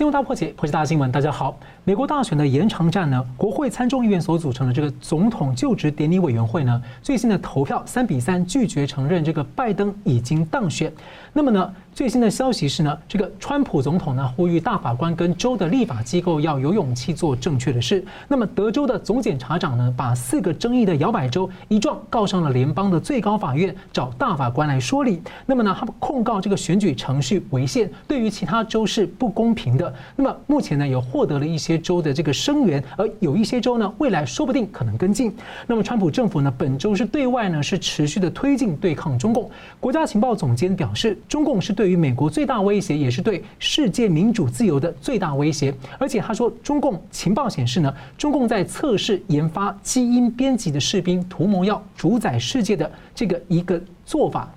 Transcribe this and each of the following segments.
新闻大破解，破解大新闻。大家好，美国大选的延长战呢，国会参众议院所组成的这个总统就职典礼委员会呢，最新的投票三比三拒绝承认这个拜登已经当选。那么呢，最新的消息是呢，这个川普总统呢呼吁大法官跟州的立法机构要有勇气做正确的事。那么德州的总检察长呢，把四个争议的摇摆州一状告上了联邦的最高法院，找大法官来说理。那么呢，他们控告这个选举程序违宪，对于其他州是不公平的。那么目前呢，也获得了一些州的这个声援，而有一些州呢，未来说不定可能跟进。那么川普政府呢，本周是对外呢是持续的推进对抗中共。国家情报总监表示，中共是对于美国最大威胁，也是对世界民主自由的最大威胁。而且他说，中共情报显示呢，中共在测试研发基因编辑的士兵，图谋要主宰世界的这个一个做法。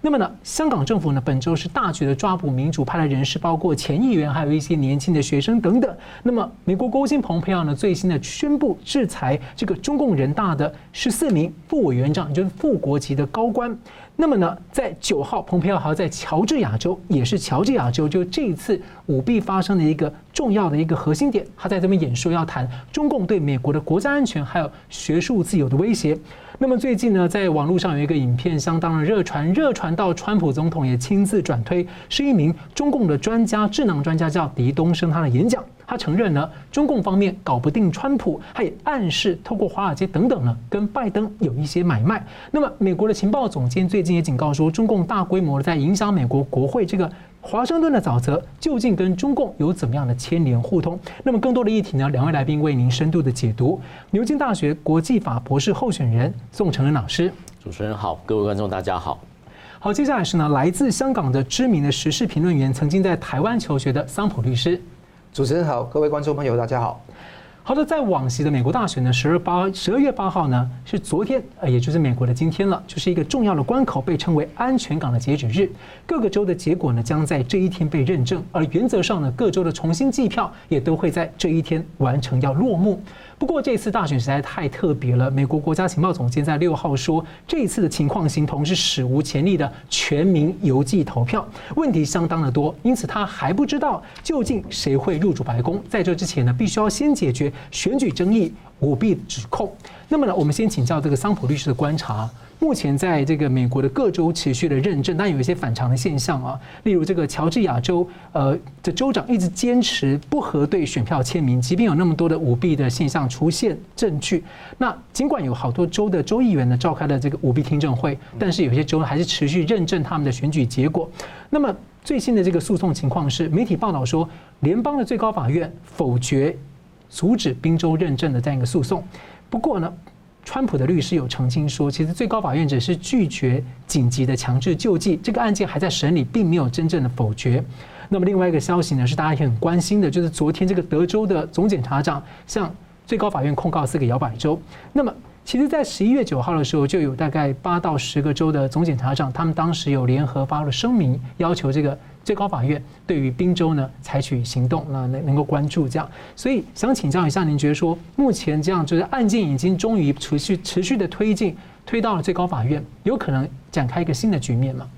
那么呢，香港政府呢，本周是大举的抓捕民主派的人士，包括前议员，还有一些年轻的学生等等。那么，美国国务卿蓬佩奥呢，最新的宣布制裁这个中共人大的十四名副委员长，就是副国级的高官。那么呢，在九号，蓬佩奥还要在乔治亚州，也是乔治亚州，就这一次舞弊发生的一个重要的一个核心点，他在这边演说要谈中共对美国的国家安全还有学术自由的威胁。那么最近呢，在网络上有一个影片相当的热传，热传到川普总统也亲自转推，是一名中共的专家，智囊专家叫狄东升，他的演讲。他承认呢，中共方面搞不定川普，他也暗示透过华尔街等等呢，跟拜登有一些买卖。那么，美国的情报总监最近也警告说，中共大规模的在影响美国国会这个华盛顿的沼泽，究竟跟中共有怎么样的牵连互通？那么，更多的议题呢，两位来宾为您深度的解读。牛津大学国际法博士候选人宋承恩老师，主持人好，各位观众大家好。好，接下来是呢，来自香港的知名的时事评论员，曾经在台湾求学的桑普律师。主持人好，各位观众朋友，大家好。好的，在往昔的美国大选呢，十二八十二月八号呢是昨天，呃，也就是美国的今天了，就是一个重要的关口，被称为安全港的截止日。各个州的结果呢将在这一天被认证，而原则上呢，各州的重新计票也都会在这一天完成要落幕。不过这次大选实在太特别了。美国国家情报总监在六号说，这一次的情况形同是史无前例的全民邮寄投票，问题相当的多，因此他还不知道究竟谁会入主白宫。在这之前呢，必须要先解决选举争议、舞弊指控。那么呢，我们先请教这个桑普律师的观察。目前在这个美国的各州持续的认证，但有一些反常的现象啊，例如这个乔治亚州，呃，的州长一直坚持不核对选票签名，即便有那么多的舞弊的现象出现证据。那尽管有好多州的州议员呢召开了这个舞弊听证会，但是有些州还是持续认证他们的选举结果。那么最新的这个诉讼情况是，媒体报道说，联邦的最高法院否决阻止宾州认证的这样一个诉讼。不过呢，川普的律师有澄清说，其实最高法院只是拒绝紧急的强制救济，这个案件还在审理，并没有真正的否决。那么另外一个消息呢，是大家也很关心的，就是昨天这个德州的总检察长向最高法院控告四个摇摆州。那么其实，在十一月九号的时候，就有大概八到十个州的总检察长，他们当时有联合发了声明，要求这个。最高法院对于宾州呢采取行动，那能能够关注这样，所以想请教一下，您觉得说目前这样就是案件已经终于持续持续的推进，推到了最高法院，有可能展开一个新的局面吗？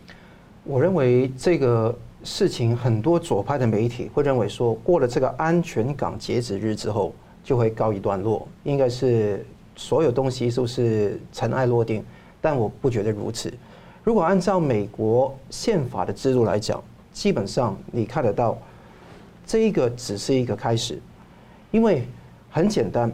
我认为这个事情很多左派的媒体会认为说，过了这个安全港截止日之后就会告一段落，应该是所有东西都是尘埃落定，但我不觉得如此。如果按照美国宪法的制度来讲，基本上你看得到，这一个只是一个开始，因为很简单，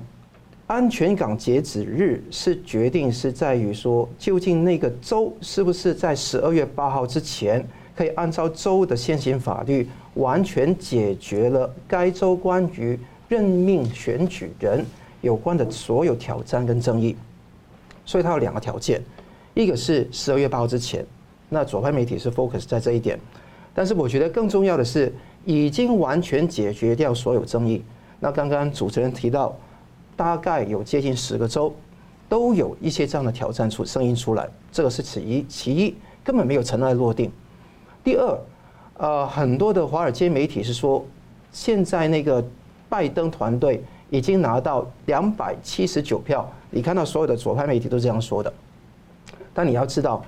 安全港截止日是决定是在于说，究竟那个州是不是在十二月八号之前可以按照州的现行法律完全解决了该州关于任命选举人有关的所有挑战跟争议，所以它有两个条件，一个是十二月八号之前，那左派媒体是 focus 在这一点。但是我觉得更重要的是，已经完全解决掉所有争议。那刚刚主持人提到，大概有接近十个州都有一些这样的挑战出声音出来，这个是其一。其一根本没有尘埃落定。第二，呃，很多的华尔街媒体是说，现在那个拜登团队已经拿到两百七十九票。你看到所有的左派媒体都这样说的。但你要知道。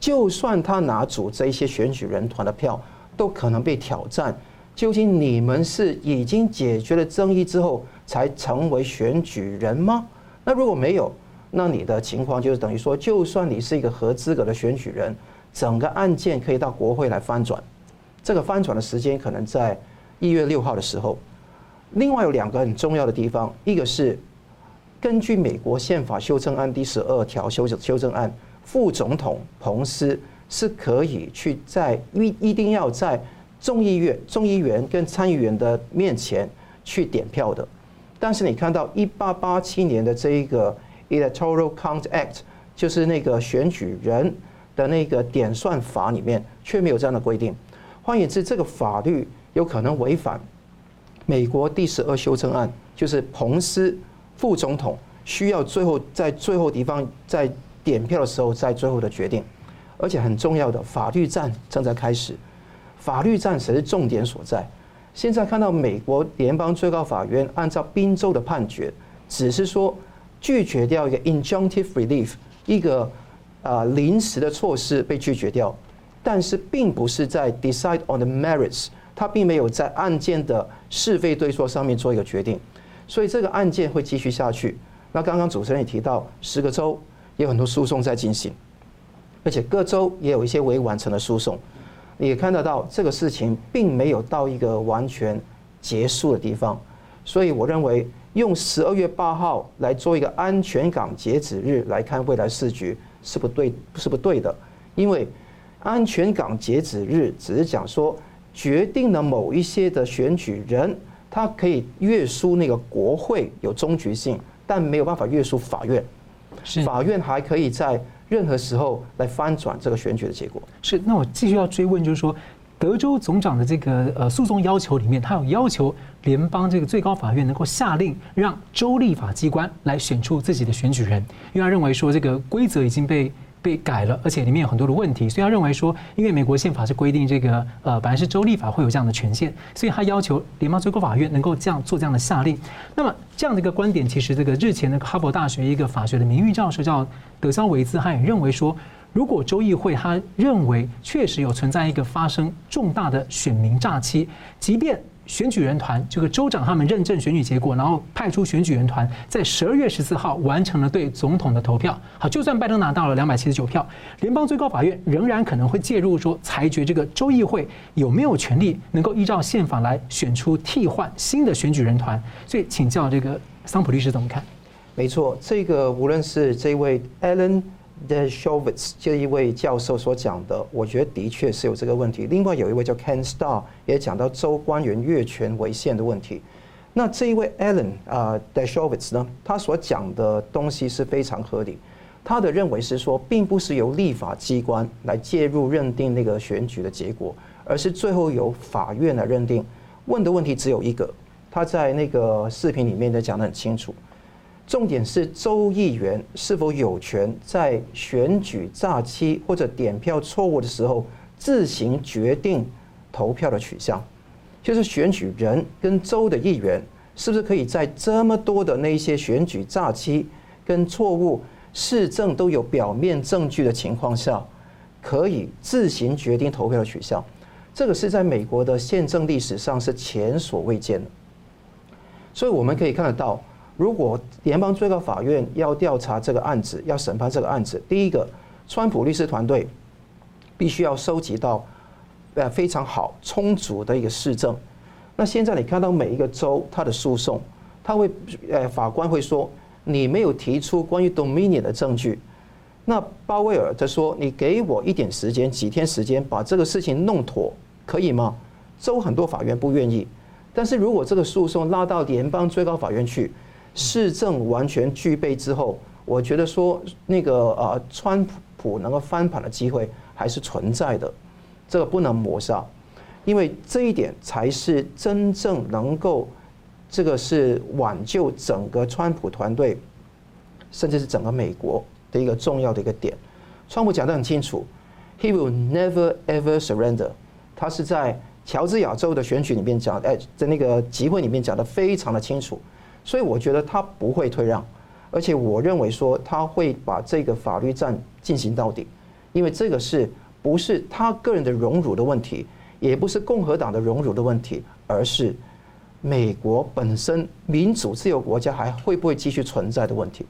就算他拿走这一些选举人团的票，都可能被挑战。究竟你们是已经解决了争议之后才成为选举人吗？那如果没有，那你的情况就是等于说，就算你是一个合资格的选举人，整个案件可以到国会来翻转，这个翻转的时间可能在一月六号的时候。另外有两个很重要的地方，一个是根据美国宪法修正案第十二条修正修正案，副总统彭斯是可以去在一一定要在众议院、众议员跟参议员的面前去点票的。但是你看到一八八七年的这一个 Electoral Count Act，就是那个选举人的那个点算法里面，却没有这样的规定。换言之，这个法律有可能违反。美国第十二修正案就是彭斯副总统需要最后在最后地方在点票的时候在最后的决定，而且很重要的法律战正在开始，法律战才是重点所在。现在看到美国联邦最高法院按照宾州的判决，只是说拒绝掉一个 injunctive relief 一个啊临时的措施被拒绝掉，但是并不是在 decide on the merits。他并没有在案件的是非对错上面做一个决定，所以这个案件会继续下去。那刚刚主持人也提到，十个州有很多诉讼在进行，而且各州也有一些未完成的诉讼。也看得到，这个事情并没有到一个完全结束的地方。所以我认为，用十二月八号来做一个安全港截止日来看未来市局是不对，是不对的，因为安全港截止日只是讲说。决定了某一些的选举人，他可以约束那个国会有终局性，但没有办法约束法院。是法院还可以在任何时候来翻转这个选举的结果。是，那我继续要追问，就是说，德州总长的这个呃诉讼要求里面，他有要求联邦这个最高法院能够下令让州立法机关来选出自己的选举人，因为他认为说这个规则已经被。被改了，而且里面有很多的问题，所以他认为说，因为美国宪法是规定这个呃，本来是州立法会有这样的权限，所以他要求联邦最高法院能够这样做这样的下令。那么这样的一个观点，其实这个日前的哈佛大学一个法学的名誉教授叫德肖维兹，他也认为说，如果州议会他认为确实有存在一个发生重大的选民诈欺，即便。选举人团这个州长他们认证选举结果，然后派出选举人团在十二月十四号完成了对总统的投票。好，就算拜登拿到了两百七十九票，联邦最高法院仍然可能会介入，说裁决这个州议会有没有权利能够依照宪法来选出替换新的选举人团。所以，请教这个桑普律师怎么看？没错，这个无论是这位艾伦 d e s h o w i t z 这一位教授所讲的，我觉得的确是有这个问题。另外有一位叫 Ken Starr 也讲到州官员越权违宪的问题。那这一位 Alan 啊 Dershowitz 呢，他所讲的东西是非常合理。他的认为是说，并不是由立法机关来介入认定那个选举的结果，而是最后由法院来认定。问的问题只有一个，他在那个视频里面都讲得很清楚。重点是州议员是否有权在选举诈欺或者点票错误的时候自行决定投票的取向，就是选举人跟州的议员是不是可以在这么多的那些选举诈欺跟错误市政都有表面证据的情况下，可以自行决定投票的取向？这个是在美国的宪政历史上是前所未见的，所以我们可以看得到。如果联邦最高法院要调查这个案子，要审判这个案子，第一个，川普律师团队必须要收集到呃非常好充足的一个事证。那现在你看到每一个州他的诉讼，他会呃法官会说你没有提出关于 Dominion 的证据。那鲍威尔他说你给我一点时间，几天时间把这个事情弄妥，可以吗？州很多法院不愿意，但是如果这个诉讼拉到联邦最高法院去。市政完全具备之后，我觉得说那个呃，川普能够翻盘的机会还是存在的，这个不能抹杀，因为这一点才是真正能够这个是挽救整个川普团队，甚至是整个美国的一个重要的一个点。川普讲得很清楚，He will never ever surrender。他是在乔治亚州的选举里面讲，哎，在那个集会里面讲得非常的清楚。所以我觉得他不会退让，而且我认为说他会把这个法律战进行到底，因为这个是不是他个人的荣辱的问题，也不是共和党的荣辱的问题，而是美国本身民主自由国家还会不会继续存在的问题。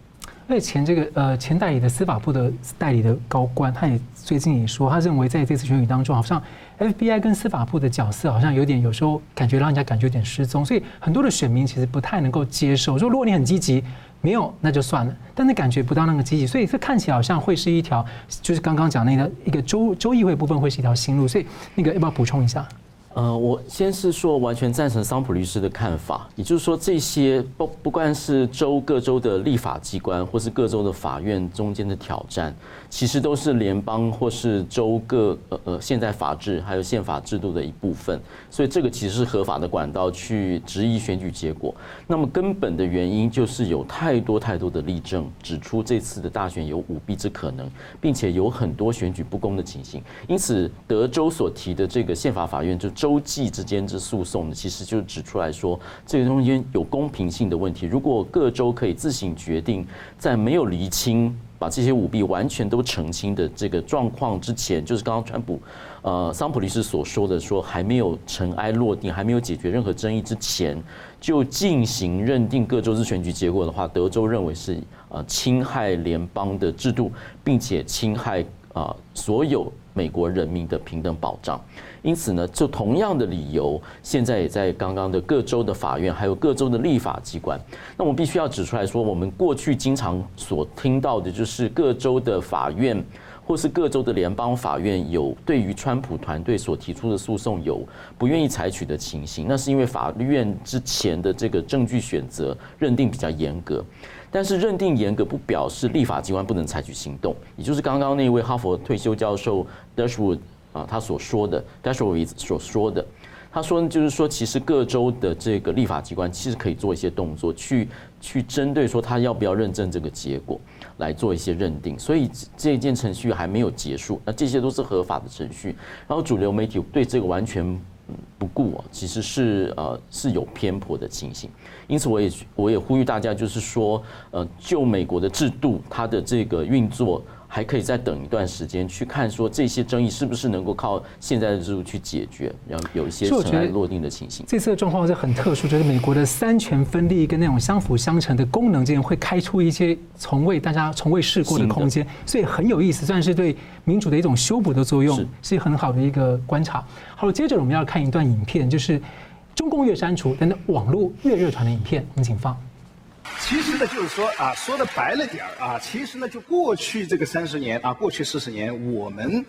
而且前这个呃前代理的司法部的代理的高官，他也最近也说，他认为在这次选举当中，好像 FBI 跟司法部的角色好像有点，有时候感觉让人家感觉有点失踪，所以很多的选民其实不太能够接受。说如果你很积极，没有那就算了，但是感觉不到那个积极，所以这看起来好像会是一条，就是刚刚讲那个一个州州议会部分会是一条新路，所以那个要不要补充一下？呃，我先是说完全赞成桑普律师的看法，也就是说，这些不不管是州各州的立法机关，或是各州的法院中间的挑战，其实都是联邦或是州各呃呃现在法制还有宪法制度的一部分，所以这个其实是合法的管道去质疑选举结果。那么根本的原因就是有太多太多的例证指出这次的大选有舞弊之可能，并且有很多选举不公的情形。因此，德州所提的这个宪法法院就。州际之间之诉讼呢，其实就指出来说，这个中间有公平性的问题。如果各州可以自行决定，在没有厘清、把这些舞弊完全都澄清的这个状况之前，就是刚刚川普、呃桑普律师所说的，说还没有尘埃落定、还没有解决任何争议之前，就进行认定各州之选举结果的话，德州认为是呃侵害联邦的制度，并且侵害啊所有美国人民的平等保障。因此呢，就同样的理由，现在也在刚刚的各州的法院，还有各州的立法机关。那我必须要指出来说，我们过去经常所听到的，就是各州的法院，或是各州的联邦法院，有对于川普团队所提出的诉讼有不愿意采取的情形。那是因为法院之前的这个证据选择认定比较严格，但是认定严格不表示立法机关不能采取行动。也就是刚刚那位哈佛退休教授 Dashwood。啊，他所说的，Dershowitz 所说的，他说，就是说，其实各州的这个立法机关其实可以做一些动作，去去针对说他要不要认证这个结果来做一些认定。所以这一件程序还没有结束，那这些都是合法的程序。然后主流媒体对这个完全不顾啊，其实是呃是有偏颇的情形。因此，我也我也呼吁大家，就是说，呃，就美国的制度，它的这个运作。还可以再等一段时间去看，说这些争议是不是能够靠现在的制度去解决，然后有一些尘埃落定的情形。这次的状况是很特殊，就是美国的三权分立跟那种相辅相成的功能之间会开出一些从未大家从未试过的空间，所以很有意思，算是对民主的一种修补的作用，是很好的一个观察。好了，接着我们要看一段影片，就是中共越删除，但是网络越热传的影片，我们请放。其实呢，就是说啊，说的白了点儿啊，其实呢，就过去这个三十年啊，过去四十年，我们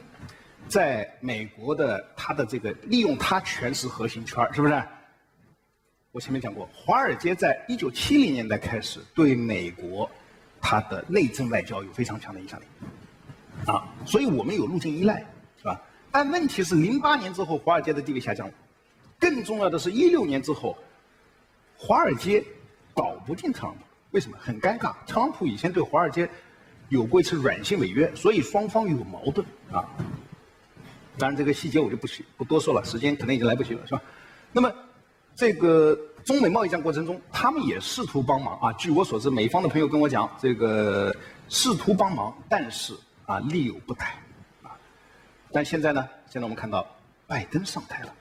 在美国的它的这个利用它全是核心圈，是不是？我前面讲过，华尔街在一九七零年代开始对美国它的内政外交有非常强的影响力啊，所以我们有路径依赖，是吧？但问题是，零八年之后，华尔街的地位下降了，更重要的是一六年之后，华尔街。搞不定特朗普，为什么？很尴尬。特朗普以前对华尔街有过一次软性违约，所以双方有矛盾啊。当然，这个细节我就不不多说了，时间可能已经来不及了，是吧？那么，这个中美贸易战过程中，他们也试图帮忙啊。据我所知，美方的朋友跟我讲，这个试图帮忙，但是啊，力有不逮啊。但现在呢？现在我们看到拜登上台了，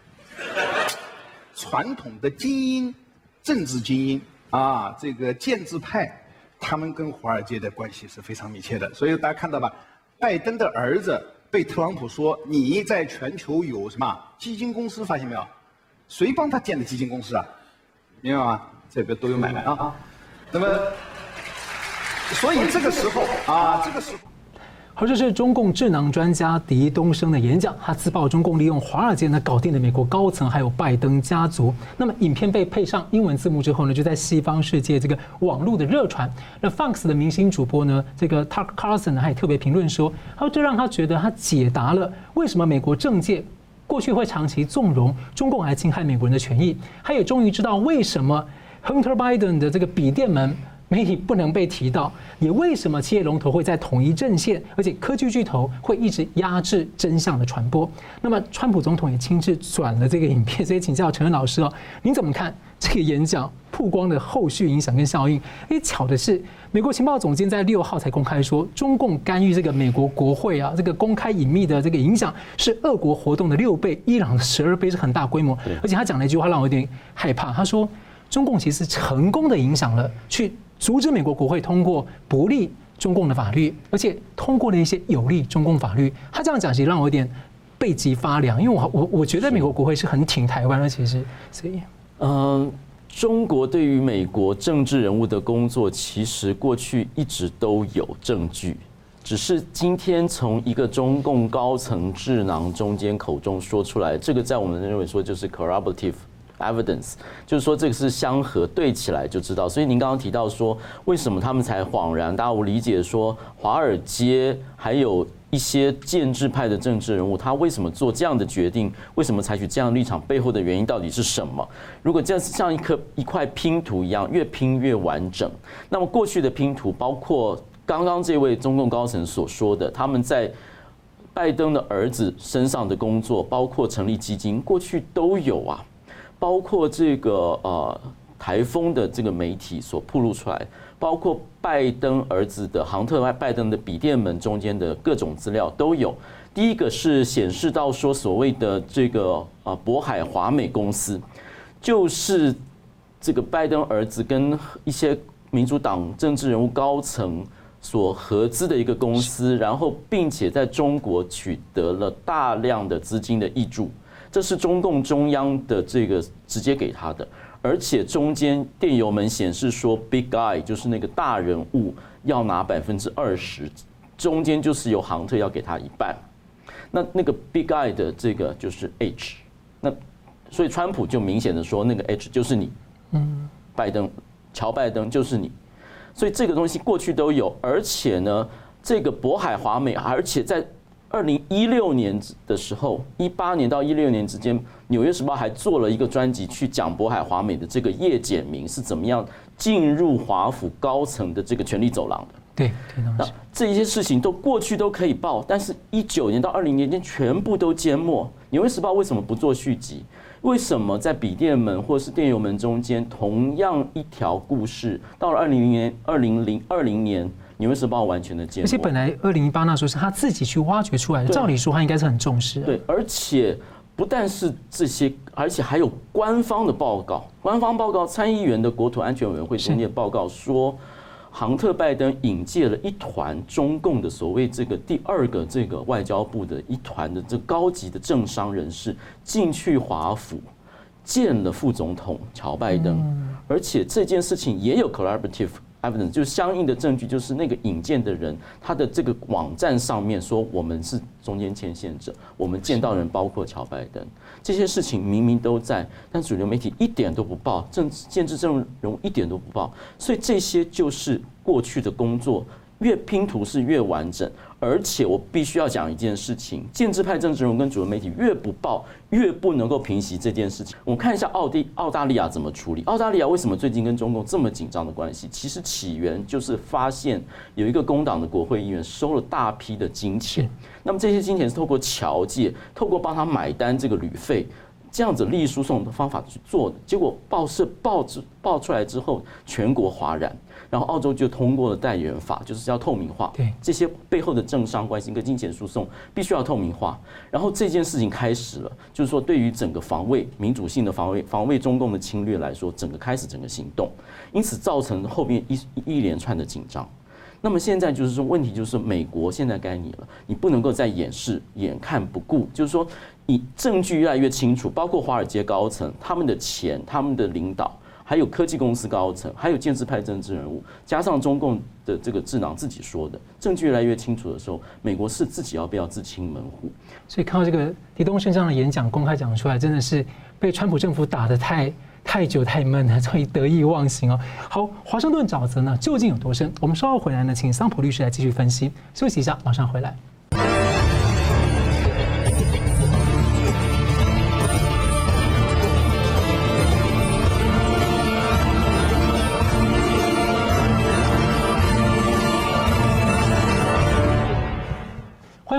传统的精英，政治精英。啊，这个建制派，他们跟华尔街的关系是非常密切的，所以大家看到吧，拜登的儿子被特朗普说你在全球有什么基金公司，发现没有？谁帮他建的基金公司啊？明白吗？这个都有买卖啊。那么，所以这个时候啊，这个时候。而这是中共智囊专家狄东升的演讲，他自曝中共利用华尔街呢搞定了美国高层，还有拜登家族。那么影片被配上英文字幕之后呢，就在西方世界这个网络的热传。那 Fox 的明星主播呢，这个 TUCK Carlson 呢，还特别评论说，他说这让他觉得他解答了为什么美国政界过去会长期纵容中共来侵害美国人的权益，他也终于知道为什么 Hunter Biden 的这个笔电门。媒体不能被提到？也为什么企业龙头会在统一阵线，而且科技巨头会一直压制真相的传播？那么，川普总统也亲自转了这个影片，所以请教陈恩老师哦，您怎么看这个演讲曝光的后续影响跟效应？诶，巧的是，美国情报总监在六号才公开说，中共干预这个美国国会啊，这个公开隐秘的这个影响是俄国活动的六倍，伊朗的十二倍，是很大规模。而且他讲了一句话让我有点害怕，他说。中共其实成功的影响了，去阻止美国国会通过不利中共的法律，而且通过了一些有利中共法律。他这样讲，其实让我有点背脊发凉，因为我我我觉得美国国会是很挺台湾的，其实所以，嗯，中国对于美国政治人物的工作，其实过去一直都有证据，只是今天从一个中共高层智囊中间口中说出来，这个在我们认为说就是 corroborative。Evidence 就是说这个是相合对起来就知道，所以您刚刚提到说为什么他们才恍然大悟，理解说华尔街还有一些建制派的政治人物，他为什么做这样的决定，为什么采取这样的立场，背后的原因到底是什么？如果这样像一颗一块拼图一样，越拼越完整，那么过去的拼图，包括刚刚这位中共高层所说的，他们在拜登的儿子身上的工作，包括成立基金，过去都有啊。包括这个呃台风的这个媒体所曝露出来，包括拜登儿子的杭特拜拜登的笔电门中间的各种资料都有。第一个是显示到说所谓的这个呃渤海华美公司，就是这个拜登儿子跟一些民主党政治人物高层所合资的一个公司，然后并且在中国取得了大量的资金的挹注。这是中共中央的这个直接给他的，而且中间电邮门显示说，Big Guy 就是那个大人物要拿百分之二十，中间就是由杭特要给他一半。那那个 Big Guy 的这个就是 H，那所以川普就明显的说，那个 H 就是你，嗯，拜登，乔拜登就是你，所以这个东西过去都有，而且呢，这个渤海华美，而且在。二零一六年的时候，一八年到一六年之间，《纽约时报》还做了一个专辑去讲渤海华美的这个叶简明是怎么样进入华府高层的这个权力走廊的。对，那这一些事情都过去都可以报，但是一九年到二零年间全部都缄默。《纽约时报》为什么不做续集？为什么在笔电门或是电邮门中间同样一条故事，到了二零零年、二零零二零年？纽约时报完全的缄默，而且本来二零一八那时候是他自己去挖掘出来的，照理说他应该是很重视。对，而且不但是这些，而且还有官方的报告，官方报告参议员的国土安全委员会中间报告说，杭特拜登引介了一团中共的所谓这个第二个这个外交部的一团的这高级的政商人士进去华府见了副总统乔拜登，而且这件事情也有 collaborative。Evidence 就是相应的证据，就是那个引荐的人，他的这个网站上面说我们是中间牵线者，我们见到人包括乔拜登，这些事情明明都在，但主流媒体一点都不报，政治建制政治人物一点都不报，所以这些就是过去的工作，越拼图是越完整。而且我必须要讲一件事情：建制派政治人物跟主流媒体越不报，越不能够平息这件事情。我们看一下奥地澳大利亚怎么处理。澳大利亚为什么最近跟中共这么紧张的关系？其实起源就是发现有一个工党的国会议员收了大批的金钱，那么这些金钱是透过侨界，透过帮他买单这个旅费，这样子利益输送的方法去做的。结果报社报纸报出来之后，全国哗然。然后澳洲就通过了代理人法，就是要透明化，对这些背后的政商关系跟金钱输送必须要透明化。然后这件事情开始了，就是说对于整个防卫民主性的防卫、防卫中共的侵略来说，整个开始整个行动，因此造成后面一一连串的紧张。那么现在就是说，问题就是美国现在该你了，你不能够再掩饰、眼看不顾，就是说你证据越来越清楚，包括华尔街高层他们的钱、他们的领导。还有科技公司高层，还有建制派政治人物，加上中共的这个智囊自己说的证据越来越清楚的时候，美国是自己要不要自清门户？所以看到这个李东胜这样的演讲公开讲出来，真的是被川普政府打得太太久太闷了，所以得意忘形哦。好，华盛顿沼泽呢究竟有多深？我们稍后回来呢，请桑普律师来继续分析。休息一下，马上回来。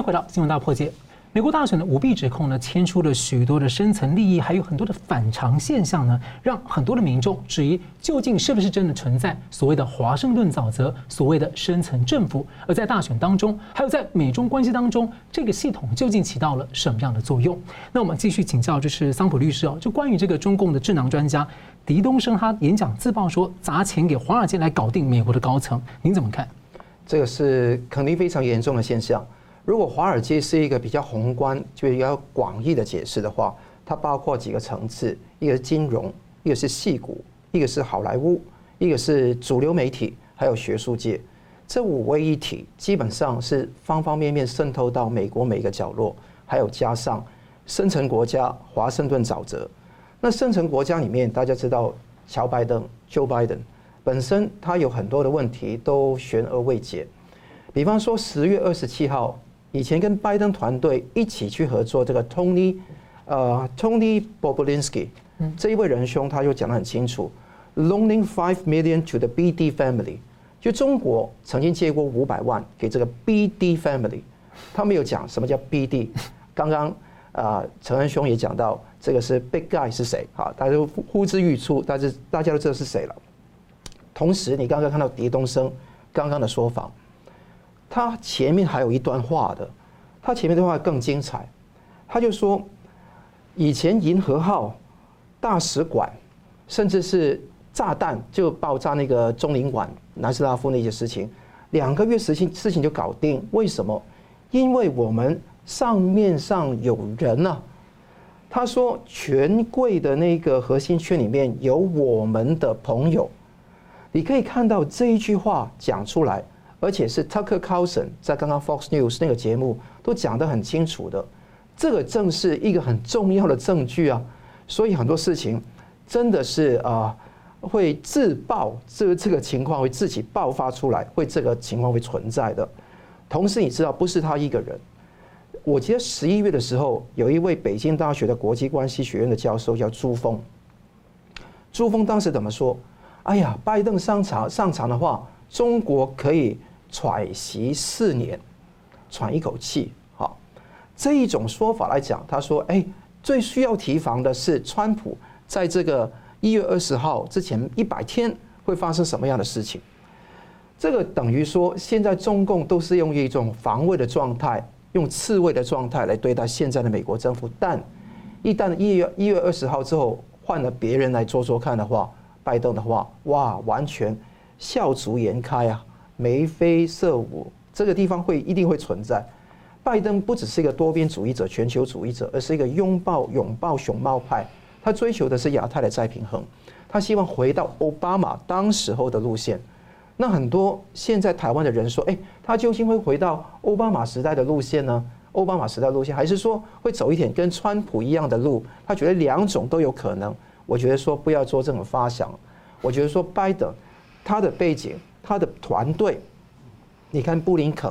回到新闻大破解。美国大选的舞弊指控呢，牵出了许多的深层利益，还有很多的反常现象呢，让很多的民众质疑，究竟是不是真的存在所谓的华盛顿沼泽，所谓的深层政府？而在大选当中，还有在美中关系当中，这个系统究竟起到了什么样的作用？那我们继续请教，就是桑普律师哦，就关于这个中共的智囊专家狄东升，他演讲自曝说砸钱给华尔街来搞定美国的高层，您怎么看？这个是肯定非常严重的现象。如果华尔街是一个比较宏观、就比较广义的解释的话，它包括几个层次：一个是金融，一个是矽谷，一个是好莱坞，一个是主流媒体，还有学术界。这五位一体，基本上是方方面面渗透到美国每一个角落，还有加上深层国家华盛顿沼泽。那深层国家里面，大家知道乔拜登 （Joe Biden） 本身他有很多的问题都悬而未解，比方说十月二十七号。以前跟拜登团队一起去合作，这个 Tony，呃，Tony Bobulinski 这一位仁兄，他就讲得很清楚，loaning five million to the BD family，就中国曾经借过五百万给这个 BD family，他没有讲什么叫 BD。刚刚啊，陈仁兄也讲到，这个是 Big Guy 是谁？啊，大家都呼之欲出，但是大家都知道是谁了。同时，你刚刚看到狄东升刚刚的说法。他前面还有一段话的，他前面的话更精彩。他就说，以前银河号大使馆，甚至是炸弹就爆炸那个中领馆南斯拉夫那些事情，两个月时情事情就搞定。为什么？因为我们上面上有人啊。他说，权贵的那个核心圈里面有我们的朋友。你可以看到这一句话讲出来。而且是 Tucker Carlson 在刚刚 Fox News 那个节目都讲得很清楚的，这个正是一个很重要的证据啊。所以很多事情真的是啊，会自爆，这这个情况会自己爆发出来，会这个情况会存在的。同时，你知道不是他一个人。我记得十一月的时候，有一位北京大学的国际关系学院的教授叫朱峰。朱峰当时怎么说？哎呀，拜登上场上场的话，中国可以。喘息四年，喘一口气。好，这一种说法来讲，他说：“哎，最需要提防的是川普，在这个一月二十号之前一百天会发生什么样的事情？”这个等于说，现在中共都是用一种防卫的状态，用刺猬的状态来对待现在的美国政府。但一旦一月一月二十号之后换了别人来做做看的话，拜登的话，哇，完全笑逐颜开啊！眉飞色舞，这个地方会一定会存在。拜登不只是一个多边主义者、全球主义者，而是一个拥抱拥抱熊猫派。他追求的是亚太的再平衡，他希望回到奥巴马当时候的路线。那很多现在台湾的人说：“诶，他究竟会回到奥巴马时代的路线呢？奥巴马时代路线，还是说会走一点跟川普一样的路？”他觉得两种都有可能。我觉得说不要做这种发想。我觉得说拜登他的背景。他的团队，你看布林肯，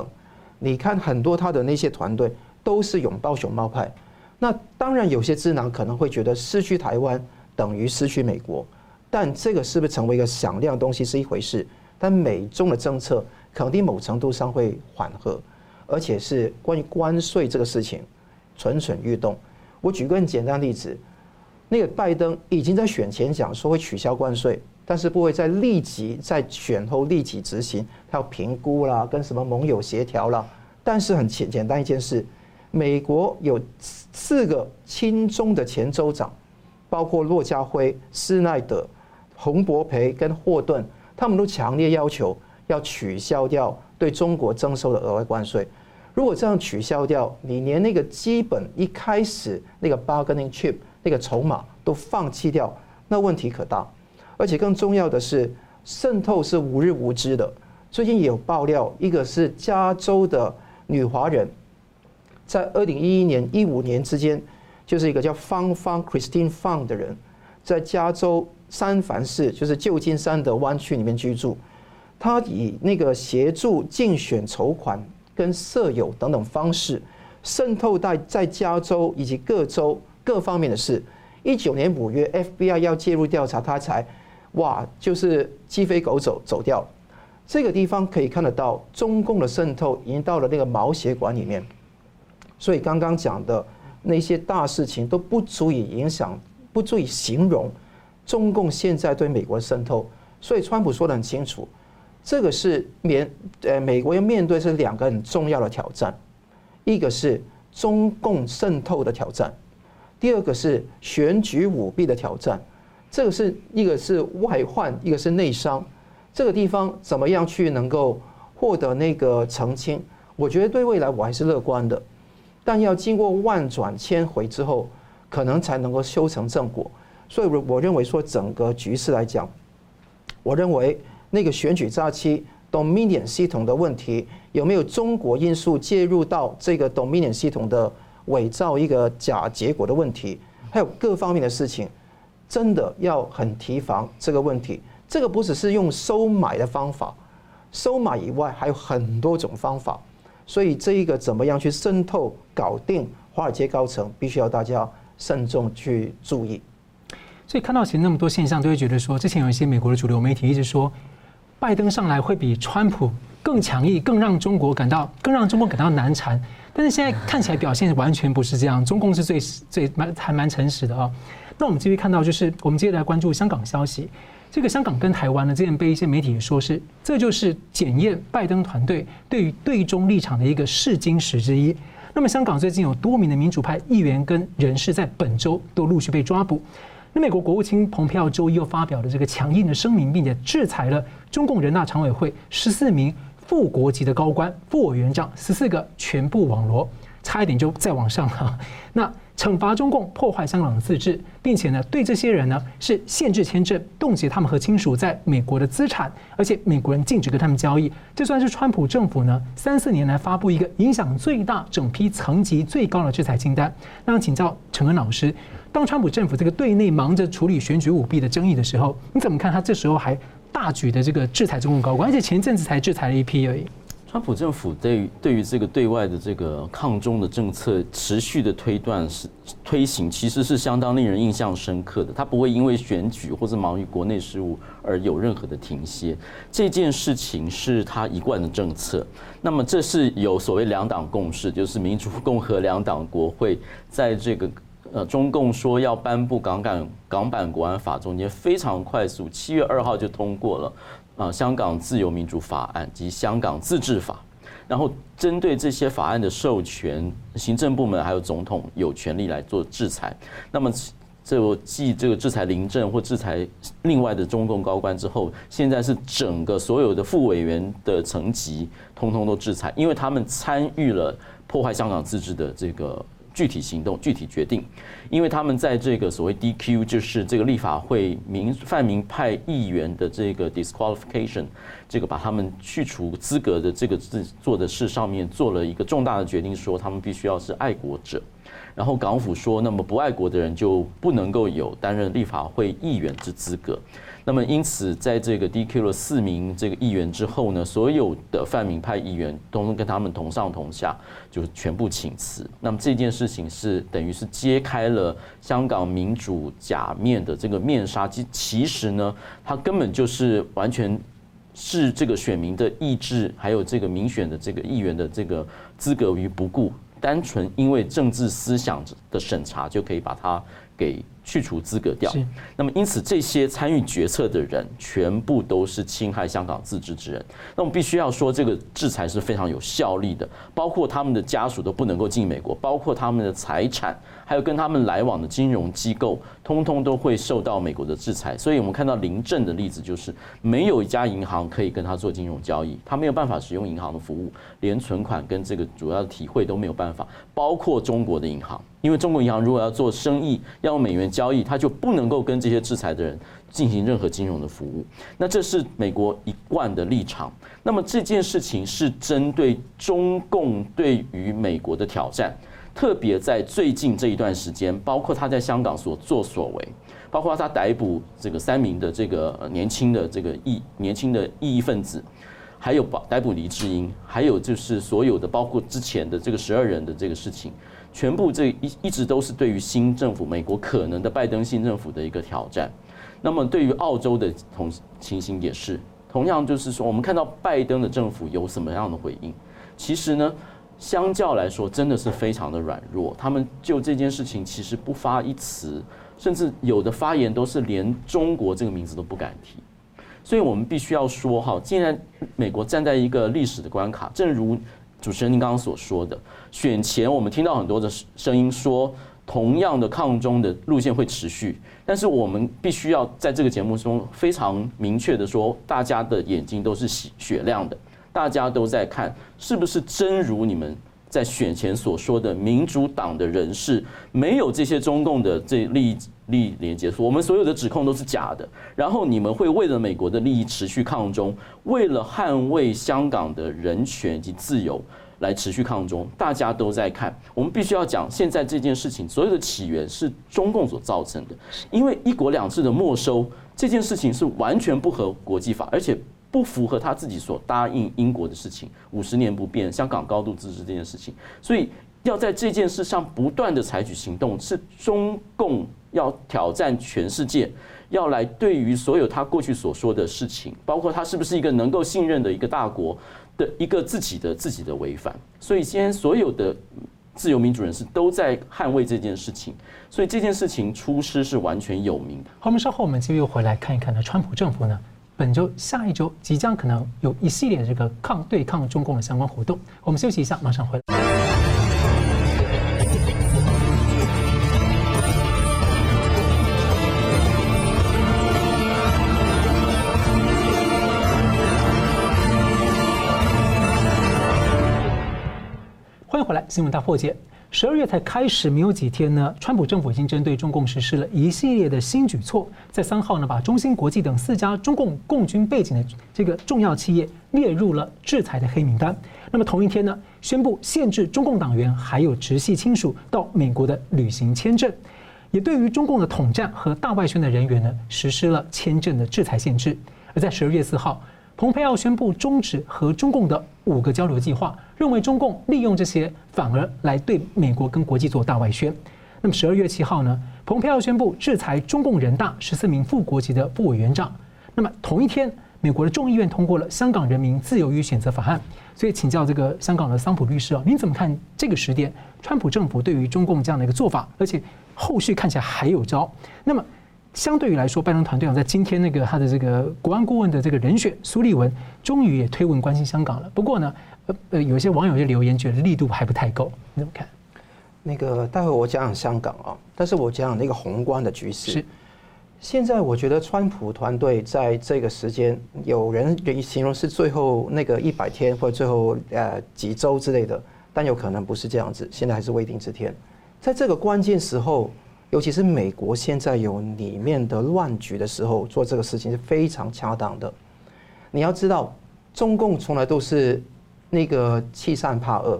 你看很多他的那些团队都是拥抱熊猫派。那当然有些智囊可能会觉得失去台湾等于失去美国，但这个是不是成为一个响亮的东西是一回事。但美中的政策肯定某程度上会缓和，而且是关于关税这个事情蠢蠢欲动。我举个很简单的例子，那个拜登已经在选前讲说会取消关税。但是不会再立即在选后立即执行，他要评估啦，跟什么盟友协调啦。但是很简简单一件事，美国有四个亲中的前州长，包括骆家辉、施耐德、洪博培跟霍顿，他们都强烈要求要取消掉对中国征收的额外关税。如果这样取消掉，你连那个基本一开始那个 bargaining chip 那个筹码都放弃掉，那问题可大。而且更重要的是，渗透是无日无之的。最近也有爆料，一个是加州的女华人，在二零一一年、一五年之间，就是一个叫方方 Christine Fang 的人，在加州三藩市，就是旧金山的湾区里面居住。他以那个协助竞选筹款、跟舍友等等方式，渗透在在加州以及各州各方面的事。一九年五月，FBI 要介入调查，他才。哇，就是鸡飞狗走走掉了。这个地方可以看得到，中共的渗透已经到了那个毛血管里面。所以刚刚讲的那些大事情都不足以影响，不足以形容中共现在对美国的渗透。所以川普说的很清楚，这个是面呃美国要面对是两个很重要的挑战，一个是中共渗透的挑战，第二个是选举舞弊的挑战。这个是一个是外患，一个是内伤。这个地方怎么样去能够获得那个澄清？我觉得对未来我还是乐观的，但要经过万转千回之后，可能才能够修成正果。所以，我我认为说整个局势来讲，我认为那个选举诈欺 Dominion 系统的问题，有没有中国因素介入到这个 Dominion 系统的伪造一个假结果的问题，还有各方面的事情，真的要很提防这个问题。这个不只是用收买的方法，收买以外还有很多种方法，所以这一个怎么样去渗透搞定华尔街高层，必须要大家慎重去注意。所以看到其实那么多现象，都会觉得说，之前有一些美国的主流媒体一直说，拜登上来会比川普更强硬，更让中国感到更让中共感到难缠。但是现在看起来表现完全不是这样，中共是最最蛮还蛮诚实的啊。那我们继续看到，就是我们接着来关注香港消息。这个香港跟台湾呢，之前被一些媒体说是，这就是检验拜登团队对于对中立场的一个试金石之一。那么，香港最近有多名的民主派议员跟人士在本周都陆续被抓捕。那美国国务卿蓬佩奥周一又发表了这个强硬的声明，并且制裁了中共人大常委会十四名副国级的高官、副委员长十四个全部网罗，差一点就再往上了。那。惩罚中共破坏香港的自治，并且呢，对这些人呢是限制签证、冻结他们和亲属在美国的资产，而且美国人禁止跟他们交易。这算是川普政府呢三四年来发布一个影响最大、整批层级最高的制裁清单。那请教陈恩老师，当川普政府这个对内忙着处理选举舞弊的争议的时候，你怎么看他这时候还大举的这个制裁中共高官，而且前阵子才制裁了一批而已？川普政府对于对于这个对外的这个抗中的政策持续的推断是推行，其实是相当令人印象深刻的。他不会因为选举或者忙于国内事务而有任何的停歇。这件事情是他一贯的政策。那么这是有所谓两党共识，就是民主共和两党国会在这个呃中共说要颁布港版港版国安法中间非常快速，七月二号就通过了。啊，香港自由民主法案及香港自治法，然后针对这些法案的授权，行政部门还有总统有权利来做制裁。那么，就继这个制裁林郑或制裁另外的中共高官之后，现在是整个所有的副委员的层级，通通都制裁，因为他们参与了破坏香港自治的这个。具体行动、具体决定，因为他们在这个所谓 DQ，就是这个立法会民泛民派议员的这个 disqualification，这个把他们去除资格的这个自做的事上面做了一个重大的决定，说他们必须要是爱国者。然后港府说，那么不爱国的人就不能够有担任立法会议员之资格。那么，因此，在这个 DQ 了四名这个议员之后呢，所有的泛民派议员都跟他们同上同下，就是全部请辞。那么这件事情是等于是揭开了香港民主假面的这个面纱。其其实呢，它根本就是完全是这个选民的意志，还有这个民选的这个议员的这个资格于不顾，单纯因为政治思想的审查就可以把它给。去除资格掉，那么因此这些参与决策的人全部都是侵害香港自治之人。那我们必须要说，这个制裁是非常有效力的，包括他们的家属都不能够进美国，包括他们的财产，还有跟他们来往的金融机构，通通都会受到美国的制裁。所以我们看到林郑的例子，就是没有一家银行可以跟他做金融交易，他没有办法使用银行的服务，连存款跟这个主要的体会都没有办法，包括中国的银行。因为中国银行如果要做生意，要用美元交易，他就不能够跟这些制裁的人进行任何金融的服务。那这是美国一贯的立场。那么这件事情是针对中共对于美国的挑战，特别在最近这一段时间，包括他在香港所作所为，包括他逮捕这个三名的这个年轻的这个异年轻的异议分子，还有逮捕黎智英，还有就是所有的包括之前的这个十二人的这个事情。全部这一一直都是对于新政府，美国可能的拜登新政府的一个挑战。那么对于澳洲的同情形也是同样，就是说我们看到拜登的政府有什么样的回应？其实呢，相较来说真的是非常的软弱。他们就这件事情其实不发一词，甚至有的发言都是连中国这个名字都不敢提。所以我们必须要说哈，既然美国站在一个历史的关卡，正如主持人您刚刚所说的，选前我们听到很多的声音说，同样的抗中的路线会持续，但是我们必须要在这个节目中非常明确的说，大家的眼睛都是血雪亮的，大家都在看，是不是真如你们在选前所说的，民主党的人士没有这些中共的这利益利益连接，我们所有的指控都是假的，然后你们会为了美国的利益持续抗中，为了捍卫香港的人权以及自由。来持续抗中，大家都在看。我们必须要讲，现在这件事情所有的起源是中共所造成的，因为一国两制的没收这件事情是完全不合国际法，而且不符合他自己所答应英国的事情，五十年不变，香港高度自治这件事情。所以要在这件事上不断的采取行动，是中共要挑战全世界，要来对于所有他过去所说的事情，包括他是不是一个能够信任的一个大国。的一个自己的自己的违反，所以今天所有的自由民主人士都在捍卫这件事情，所以这件事情出师是完全有名的。好，我们稍后我们继续回来看一看呢，川普政府呢，本周下一周即将可能有一系列这个抗对抗中共的相关活动。我们休息一下，马上回来。回来，新闻大破解。十二月才开始没有几天呢，川普政府已经针对中共实施了一系列的新举措。在三号呢，把中芯国际等四家中共共军背景的这个重要企业列入了制裁的黑名单。那么同一天呢，宣布限制中共党员还有直系亲属到美国的旅行签证，也对于中共的统战和大外宣的人员呢，实施了签证的制裁限制。而在十二月四号，蓬佩奥宣布终止和中共的五个交流计划，认为中共利用这些反而来对美国跟国际做大外宣。那么十二月七号呢，蓬佩奥宣布制裁中共人大十四名副国级的副委员长。那么同一天，美国的众议院通过了《香港人民自由与选择法案》。所以请教这个香港的桑普律师啊，您怎么看这个时点，川普政府对于中共这样的一个做法，而且后续看起来还有招？那么？相对于来说，拜登团队长在今天那个他的这个国安顾问的这个人选苏利文，终于也推文关心香港了。不过呢，呃呃，有些网友就留言觉得力度还不太够，你怎么看？那个待会我讲讲香港啊，但是我讲讲那个宏观的局势。是。现在我觉得川普团队在这个时间，有人形容是最后那个一百天或者最后呃几周之类的，但有可能不是这样子，现在还是未定之天。在这个关键时候。尤其是美国现在有里面的乱局的时候，做这个事情是非常恰当的。你要知道，中共从来都是那个欺善怕恶。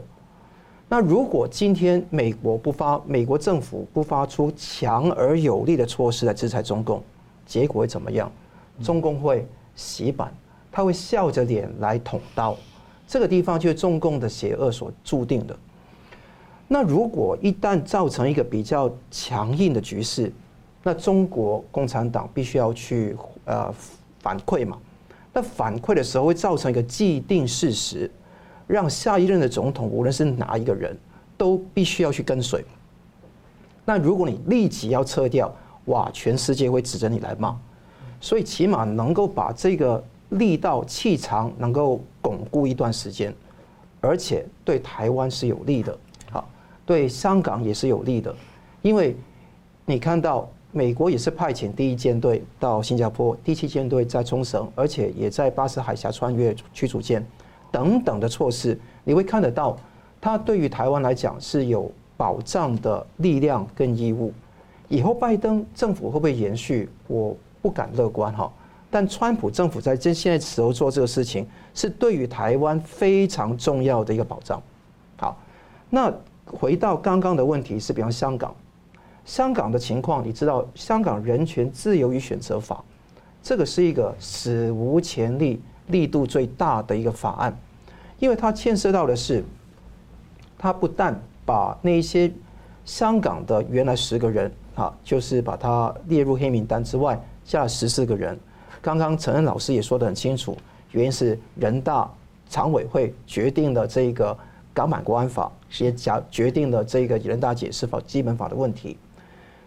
那如果今天美国不发，美国政府不发出强而有力的措施来制裁中共，结果会怎么样？中共会洗版，他会笑着脸来捅刀。这个地方就是中共的邪恶所注定的。那如果一旦造成一个比较强硬的局势，那中国共产党必须要去呃反馈嘛？那反馈的时候会造成一个既定事实，让下一任的总统无论是哪一个人，都必须要去跟随。那如果你立即要撤掉，哇，全世界会指着你来骂。所以起码能够把这个力道气场能够巩固一段时间，而且对台湾是有利的。对香港也是有利的，因为你看到美国也是派遣第一舰队到新加坡，第七舰队在冲绳，而且也在巴士海峡穿越驱逐舰等等的措施，你会看得到，它对于台湾来讲是有保障的力量跟义务。以后拜登政府会不会延续？我不敢乐观哈。但川普政府在这现在时候做这个事情，是对于台湾非常重要的一个保障。好，那。回到刚刚的问题是，比方香港，香港的情况，你知道，香港人权自由与选择法，这个是一个史无前例、力度最大的一个法案，因为它牵涉到的是，它不但把那一些香港的原来十个人啊，就是把它列入黑名单之外，加了十四个人。刚刚陈恩老师也说得很清楚，原因是人大常委会决定了这个。港版国安法也决决定了这个人大解释法基本法的问题。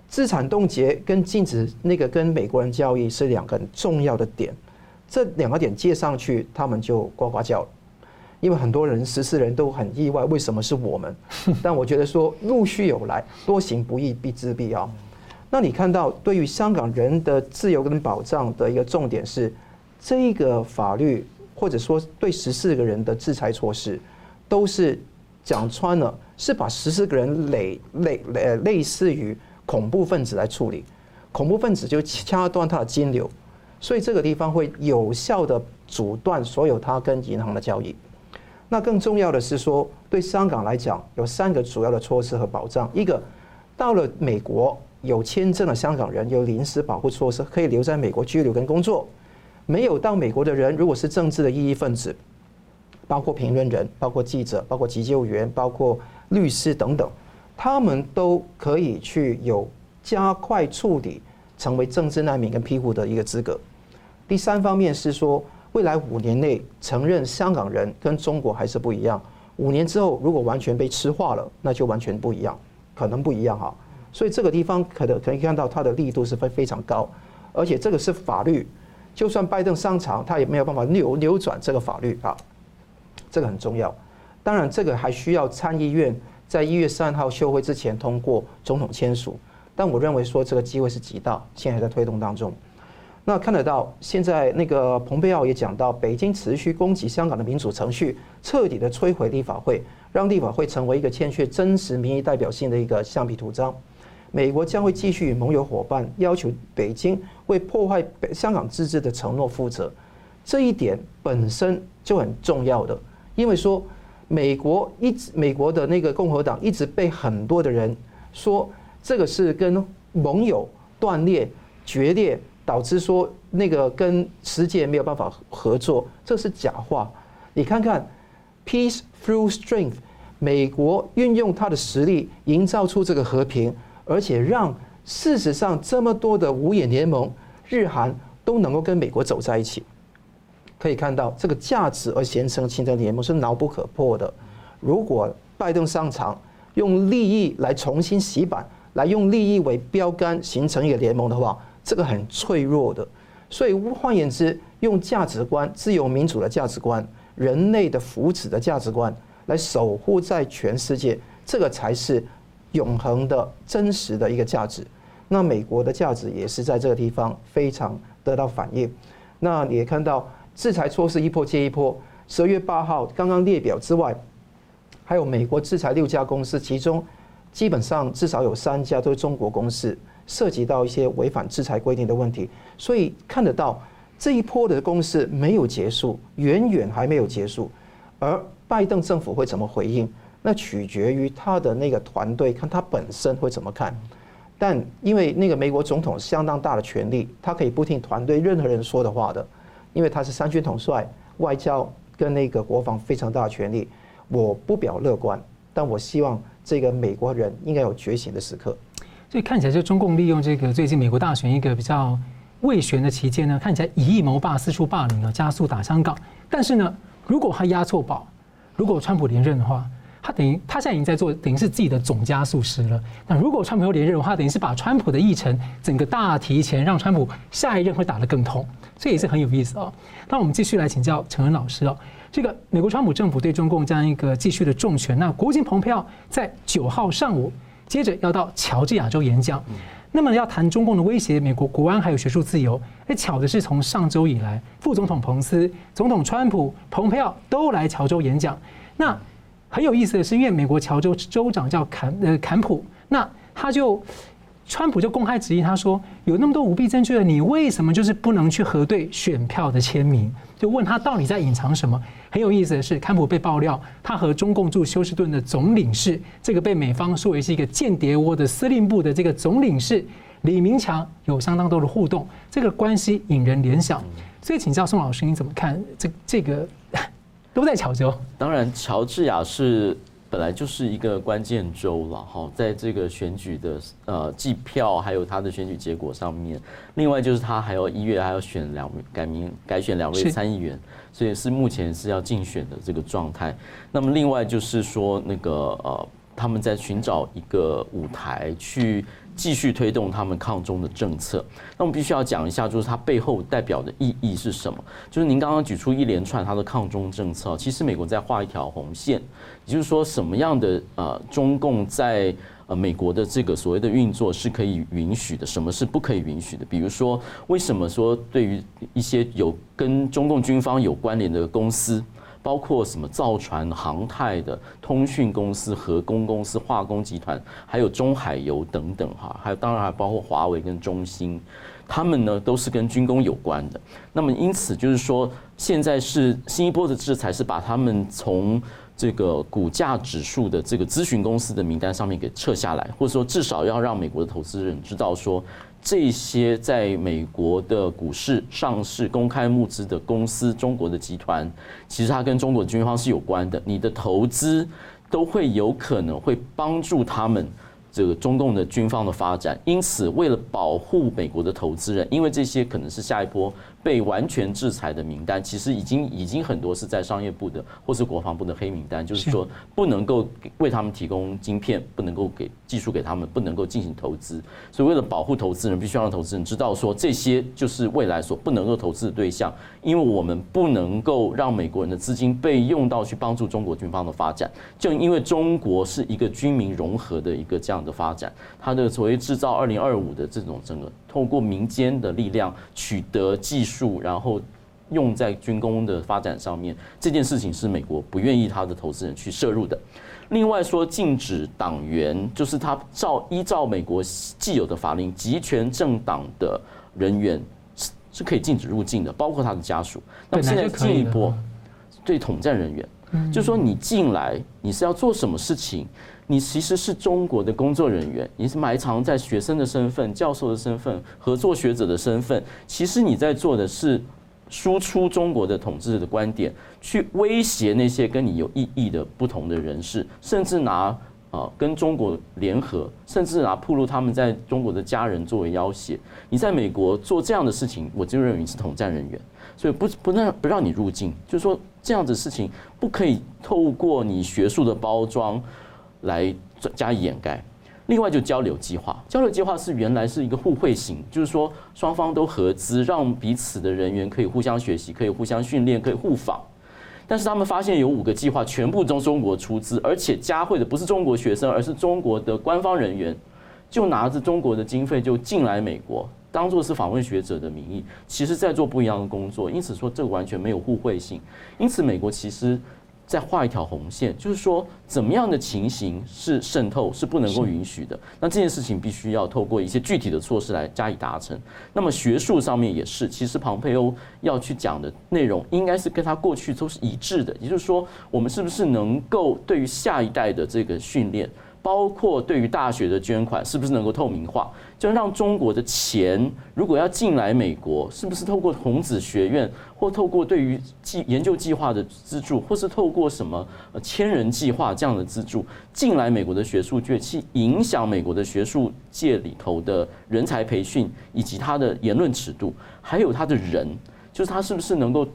资产冻结跟禁止那个跟美国人交易是两个很重要的点，这两个点接上去，他们就呱呱叫了。因为很多人十四人都很意外，为什么是我们？但我觉得说陆续有来，多行不义必自毙啊。那你看到对于香港人的自由跟保障的一个重点是，这个法律或者说对十四个人的制裁措施，都是讲穿了，是把十四个人类类类类似于恐怖分子来处理，恐怖分子就掐断他的金流，所以这个地方会有效的阻断所有他跟银行的交易。那更重要的是说，对香港来讲，有三个主要的措施和保障。一个，到了美国有签证的香港人有临时保护措施，可以留在美国居留跟工作；没有到美国的人，如果是政治的异议分子，包括评论人、包括记者、包括急救员、包括律师等等，他们都可以去有加快处理成为政治难民跟庇护的一个资格。第三方面是说。未来五年内承认香港人跟中国还是不一样。五年之后，如果完全被吃化了，那就完全不一样，可能不一样哈。所以这个地方可能可以看到它的力度是非非常高，而且这个是法律，就算拜登上场，他也没有办法扭扭转这个法律啊。这个很重要。当然，这个还需要参议院在一月三号休会之前通过总统签署，但我认为说这个机会是极大，现在还在推动当中。那看得到，现在那个蓬佩奥也讲到，北京持续攻击香港的民主程序，彻底的摧毁立法会，让立法会成为一个欠缺真实民意代表性的一个橡皮图章。美国将会继续与盟友伙伴要求北京为破坏香港自治的承诺负责，这一点本身就很重要的，因为说美国一直美国的那个共和党一直被很多的人说这个是跟盟友断裂决裂。导致说那个跟世界没有办法合作，这是假话。你看看，peace through strength，美国运用它的实力营造出这个和平，而且让事实上这么多的五眼联盟，日韩都能够跟美国走在一起。可以看到这个价值而形成形成联盟是牢不可破的。如果拜登上场，用利益来重新洗版，来用利益为标杆形成一个联盟的话，这个很脆弱的，所以换言之，用价值观、自由民主的价值观、人类的福祉的价值观来守护在全世界，这个才是永恒的真实的一个价值。那美国的价值也是在这个地方非常得到反映。那你也看到制裁措施一波接一波，十二月八号刚刚列表之外，还有美国制裁六家公司，其中基本上至少有三家都是中国公司。涉及到一些违反制裁规定的问题，所以看得到这一波的攻势没有结束，远远还没有结束。而拜登政府会怎么回应，那取决于他的那个团队，看他本身会怎么看。但因为那个美国总统相当大的权力，他可以不听团队任何人说的话的，因为他是三军统帅，外交跟那个国防非常大的权力。我不表乐观，但我希望这个美国人应该有觉醒的时刻。所以看起来，就中共利用这个最近美国大选一个比较未选的期间呢，看起来以意谋霸、四处霸凌啊，加速打香港。但是呢，如果他押错宝，如果川普连任的话，他等于他现在已经在做，等于是自己的总加速师了。那如果川普又连任的话，等于是把川普的议程整个大提前，让川普下一任会打得更痛。这也是很有意思哦。那我们继续来请教陈恩老师哦，这个美国川普政府对中共这样一个继续的重拳，那国务卿蓬佩奥在九号上午。接着要到乔治亚州演讲，那么要谈中共的威胁、美国国安还有学术自由。哎，巧的是，从上周以来，副总统彭斯、总统川普、蓬佩奥都来乔州演讲。那很有意思的是，因为美国乔州州长叫坎呃坎普，那他就。川普就公开质疑他说：“有那么多舞弊证据了，你为什么就是不能去核对选票的签名？”就问他到底在隐藏什么。很有意思的是，坎普被爆料，他和中共驻休斯顿的总领事，这个被美方说为是一个间谍窝的司令部的这个总领事李明强有相当多的互动，这个关系引人联想。所以请教宋老师，你怎么看这这个都在乔州？当然，乔治亚是。本来就是一个关键州了哈，在这个选举的呃计票还有他的选举结果上面，另外就是他还要一月还要选两改名改选两位参议员，所以是目前是要竞选的这个状态。那么另外就是说那个呃他们在寻找一个舞台去。继续推动他们抗中的政策，那我们必须要讲一下，就是它背后代表的意义是什么？就是您刚刚举出一连串它的抗中政策，其实美国在画一条红线，也就是说，什么样的呃中共在呃美国的这个所谓的运作是可以允许的，什么是不可以允许的？比如说，为什么说对于一些有跟中共军方有关联的公司？包括什么造船、航太的通讯公司、核工公司、化工集团，还有中海油等等哈，还有当然还包括华为跟中兴，他们呢都是跟军工有关的。那么因此就是说，现在是新一波的制裁是把他们从这个股价指数的这个咨询公司的名单上面给撤下来，或者说至少要让美国的投资人知道说。这些在美国的股市上市、公开募资的公司，中国的集团，其实它跟中国的军方是有关的。你的投资都会有可能会帮助他们这个中共的军方的发展。因此，为了保护美国的投资人，因为这些可能是下一波。被完全制裁的名单，其实已经已经很多是在商业部的或是国防部的黑名单，就是说不能够为他们提供晶片，不能够给技术给他们，不能够进行投资。所以为了保护投资人，必须要让投资人知道说，这些就是未来所不能够投资的对象，因为我们不能够让美国人的资金被用到去帮助中国军方的发展。就因为中国是一个军民融合的一个这样的发展，它的所谓制造二零二五的这种整个。透过民间的力量取得技术，然后用在军工的发展上面，这件事情是美国不愿意他的投资人去涉入的。另外说，禁止党员，就是他照依照美国既有的法令，集权政党的人员是是可以禁止入境的，包括他的家属。那么现在进一步对统战人员，就是说你进来你是要做什么事情？你其实是中国的工作人员，你是埋藏在学生的身份、教授的身份、合作学者的身份。其实你在做的是输出中国的统治的观点，去威胁那些跟你有异议的不同的人士，甚至拿啊跟中国联合，甚至拿暴露他们在中国的家人作为要挟。你在美国做这样的事情，我就认为你是统战人员，所以不不让不让你入境，就是说这样子事情不可以透过你学术的包装。来加以掩盖。另外，就交流计划，交流计划是原来是一个互惠型，就是说双方都合资，让彼此的人员可以互相学习，可以互相训练，可以互访。但是他们发现有五个计划全部都中国出资，而且加会的不是中国学生，而是中国的官方人员，就拿着中国的经费就进来美国，当做是访问学者的名义，其实在做不一样的工作。因此说，这个完全没有互惠性。因此，美国其实。再画一条红线，就是说，怎么样的情形是渗透是不能够允许的。那这件事情必须要透过一些具体的措施来加以达成。那么学术上面也是，其实庞培欧要去讲的内容，应该是跟他过去都是一致的。也就是说，我们是不是能够对于下一代的这个训练？包括对于大学的捐款是不是能够透明化？就让中国的钱如果要进来美国，是不是透过孔子学院，或透过对于计研究计划的资助，或是透过什么千人计划这样的资助进来美国的学术界，去影响美国的学术界里头的人才培训以及他的言论尺度，还有他的人，就是他是不是能够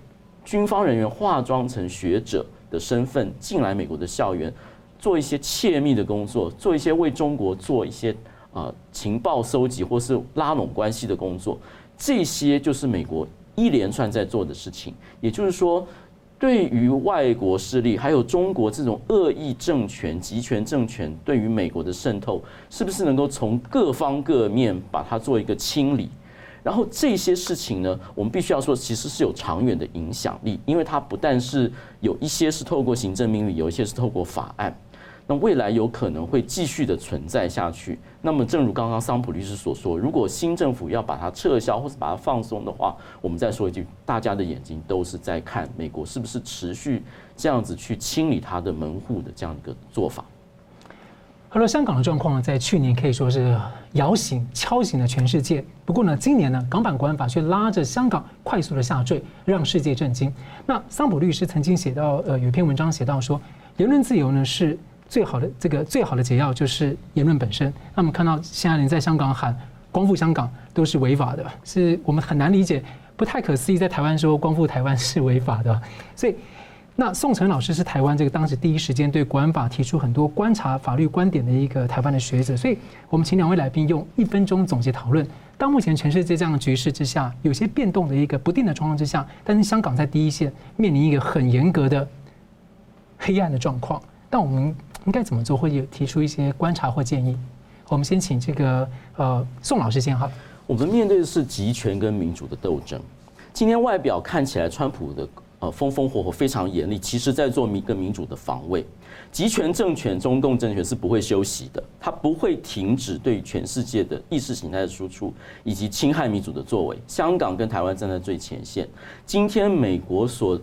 军方人员化妆成学者的身份进来美国的校园？做一些窃密的工作，做一些为中国做一些啊情报搜集或是拉拢关系的工作，这些就是美国一连串在做的事情。也就是说，对于外国势力还有中国这种恶意政权、集权政权对于美国的渗透，是不是能够从各方各面把它做一个清理？然后这些事情呢，我们必须要说，其实是有长远的影响力，因为它不但是有一些是透过行政命令，有一些是透过法案。那未来有可能会继续的存在下去。那么，正如刚刚桑普律师所说，如果新政府要把它撤销或是把它放松的话，我们再说一句，大家的眼睛都是在看美国是不是持续这样子去清理它的门户的这样一个做法。好了，香港的状况呢，在去年可以说是摇醒、敲醒了全世界。不过呢，今年呢，港版国安法却拉着香港快速的下坠，让世界震惊。那桑普律师曾经写到，呃，有篇文章写到说，言论自由呢是。最好的这个最好的解药就是言论本身。那我们看到现在人在香港喊“光复香港”都是违法的，是我们很难理解，不太可思议，在台湾说“光复台湾”是违法的。所以，那宋晨老师是台湾这个当时第一时间对国安法提出很多观察法律观点的一个台湾的学者。所以我们请两位来宾用一分钟总结讨论。当目前全世界这样的局势之下，有些变动的一个不定的状况之下，但是香港在第一线面临一个很严格的黑暗的状况，但我们。应该怎么做？会有提出一些观察或建议。我们先请这个呃宋老师先好。我们面对的是集权跟民主的斗争。今天外表看起来川普的呃风风火火非常严厉，其实在做一个民主的防卫。集权政权中共政权是不会休息的，它不会停止对全世界的意识形态的输出以及侵害民主的作为。香港跟台湾站在最前线。今天美国所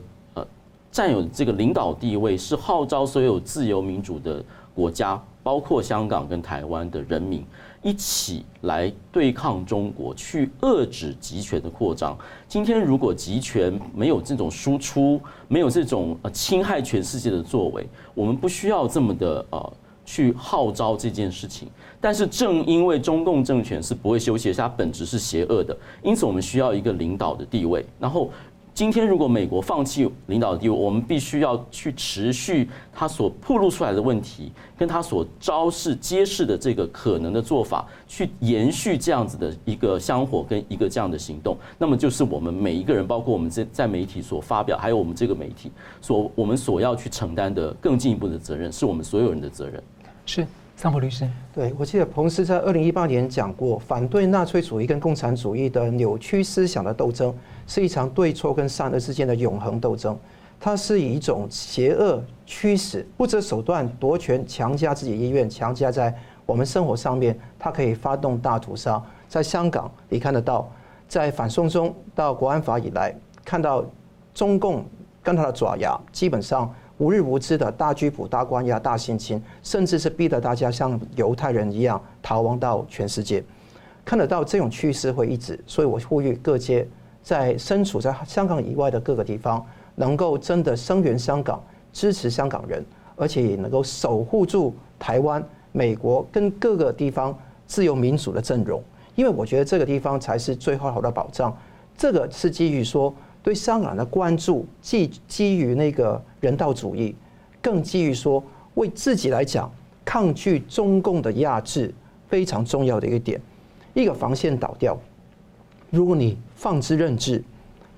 占有这个领导地位，是号召所有自由民主的国家，包括香港跟台湾的人民，一起来对抗中国，去遏制集权的扩张。今天如果集权没有这种输出，没有这种呃侵害全世界的作为，我们不需要这么的呃去号召这件事情。但是正因为中共政权是不会休息，它本质是邪恶的，因此我们需要一个领导的地位，然后。今天，如果美国放弃领导地位，我们必须要去持续他所暴露出来的问题，跟他所昭示揭示的这个可能的做法，去延续这样子的一个香火跟一个这样的行动。那么，就是我们每一个人，包括我们在在媒体所发表，还有我们这个媒体所我们所要去承担的更进一步的责任，是我们所有人的责任。是。桑普律师，对，我记得彭斯在二零一八年讲过，反对纳粹主义跟共产主义的扭曲思想的斗争，是一场对错跟善恶之间的永恒斗争。它是以一种邪恶驱使、不择手段夺权、强加自己意愿、强加在我们生活上面，它可以发动大屠杀。在香港，你看得到，在反送中到国安法以来，看到中共跟他的爪牙，基本上。无日无之的大拘捕、大关押、大性侵，甚至是逼得大家像犹太人一样逃亡到全世界，看得到这种趋势会一直，所以我呼吁各界在身处在香港以外的各个地方，能够真的声援香港、支持香港人，而且也能够守护住台湾、美国跟各个地方自由民主的阵容，因为我觉得这个地方才是最好的保障。这个是基于说。对香港的关注，既基于那个人道主义，更基于说为自己来讲，抗拒中共的压制非常重要的一个点。一个防线倒掉，如果你放之任之，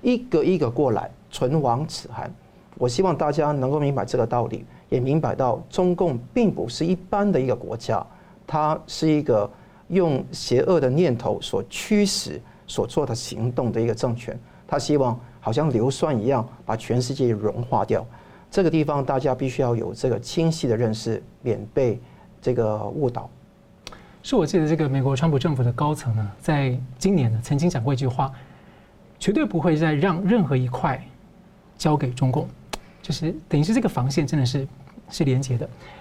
一个一个过来，唇亡齿寒。我希望大家能够明白这个道理，也明白到中共并不是一般的一个国家，它是一个用邪恶的念头所驱使所做的行动的一个政权。他希望。好像硫酸一样把全世界融化掉，这个地方大家必须要有这个清晰的认识，免被这个误导。是我记得这个美国川普政府的高层呢，在今年呢曾经讲过一句话，绝对不会再让任何一块交给中共，就是等于是这个防线真的是是连接的。